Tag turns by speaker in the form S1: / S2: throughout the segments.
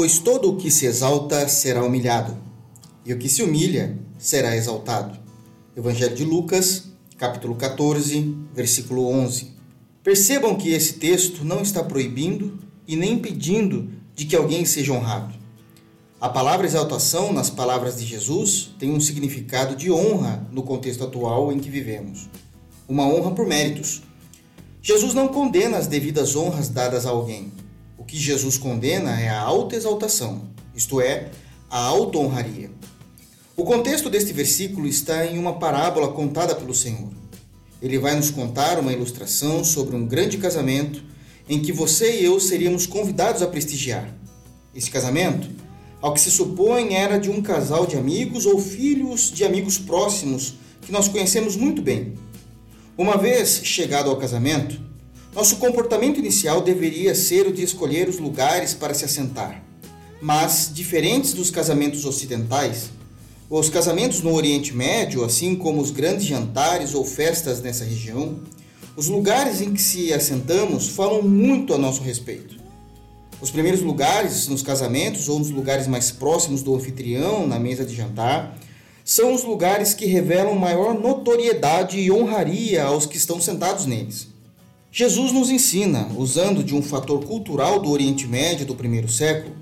S1: Pois todo o que se exalta será humilhado, e o que se humilha será exaltado. Evangelho de Lucas, capítulo 14, versículo 11. Percebam que esse texto não está proibindo e nem impedindo de que alguém seja honrado. A palavra exaltação, nas palavras de Jesus, tem um significado de honra no contexto atual em que vivemos. Uma honra por méritos. Jesus não condena as devidas honras dadas a alguém. O que Jesus condena é a autoexaltação, isto é, a auto-honraria. O contexto deste versículo está em uma parábola contada pelo Senhor. Ele vai nos contar uma ilustração sobre um grande casamento em que você e eu seríamos convidados a prestigiar. Esse casamento ao que se supõe era de um casal de amigos ou filhos de amigos próximos que nós conhecemos muito bem. Uma vez chegado ao casamento, nosso comportamento inicial deveria ser o de escolher os lugares para se assentar. Mas, diferentes dos casamentos ocidentais, os casamentos no Oriente Médio, assim como os grandes jantares ou festas nessa região, os lugares em que se assentamos falam muito a nosso respeito. Os primeiros lugares nos casamentos ou nos lugares mais próximos do anfitrião na mesa de jantar são os lugares que revelam maior notoriedade e honraria aos que estão sentados neles. Jesus nos ensina, usando de um fator cultural do Oriente Médio do primeiro século,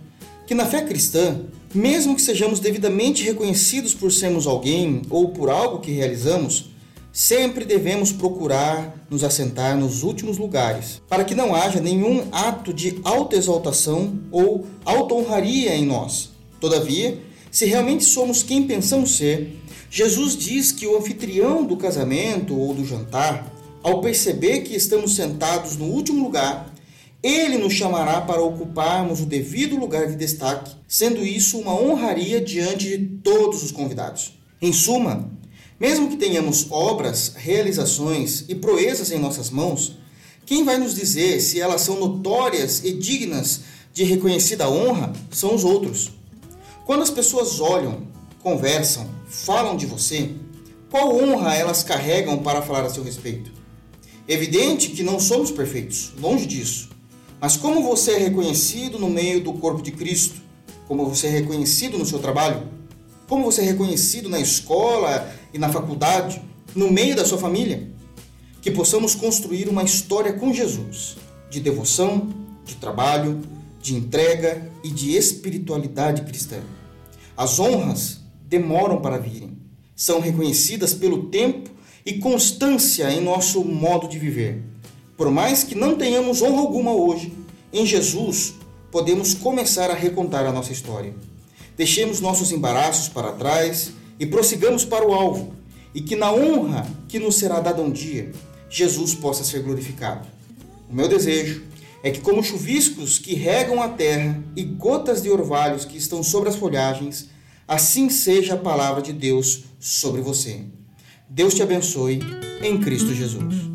S1: que na fé cristã, mesmo que sejamos devidamente reconhecidos por sermos alguém ou por algo que realizamos, Sempre devemos procurar nos assentar nos últimos lugares, para que não haja nenhum ato de autoexaltação ou auto-honraria em nós. Todavia, se realmente somos quem pensamos ser, Jesus diz que o anfitrião do casamento ou do jantar, ao perceber que estamos sentados no último lugar, ele nos chamará para ocuparmos o devido lugar de destaque, sendo isso uma honraria diante de todos os convidados. Em suma, mesmo que tenhamos obras, realizações e proezas em nossas mãos, quem vai nos dizer se elas são notórias e dignas de reconhecida honra são os outros. Quando as pessoas olham, conversam, falam de você, qual honra elas carregam para falar a seu respeito? Evidente que não somos perfeitos, longe disso. Mas como você é reconhecido no meio do corpo de Cristo? Como você é reconhecido no seu trabalho? Como você é reconhecido na escola e na faculdade, no meio da sua família? Que possamos construir uma história com Jesus, de devoção, de trabalho, de entrega e de espiritualidade cristã. As honras demoram para virem, são reconhecidas pelo tempo e constância em nosso modo de viver. Por mais que não tenhamos honra alguma hoje, em Jesus podemos começar a recontar a nossa história. Deixemos nossos embaraços para trás e prossigamos para o alvo, e que na honra que nos será dada um dia, Jesus possa ser glorificado. O meu desejo é que, como chuviscos que regam a terra e gotas de orvalhos que estão sobre as folhagens, assim seja a palavra de Deus sobre você. Deus te abençoe em Cristo Jesus.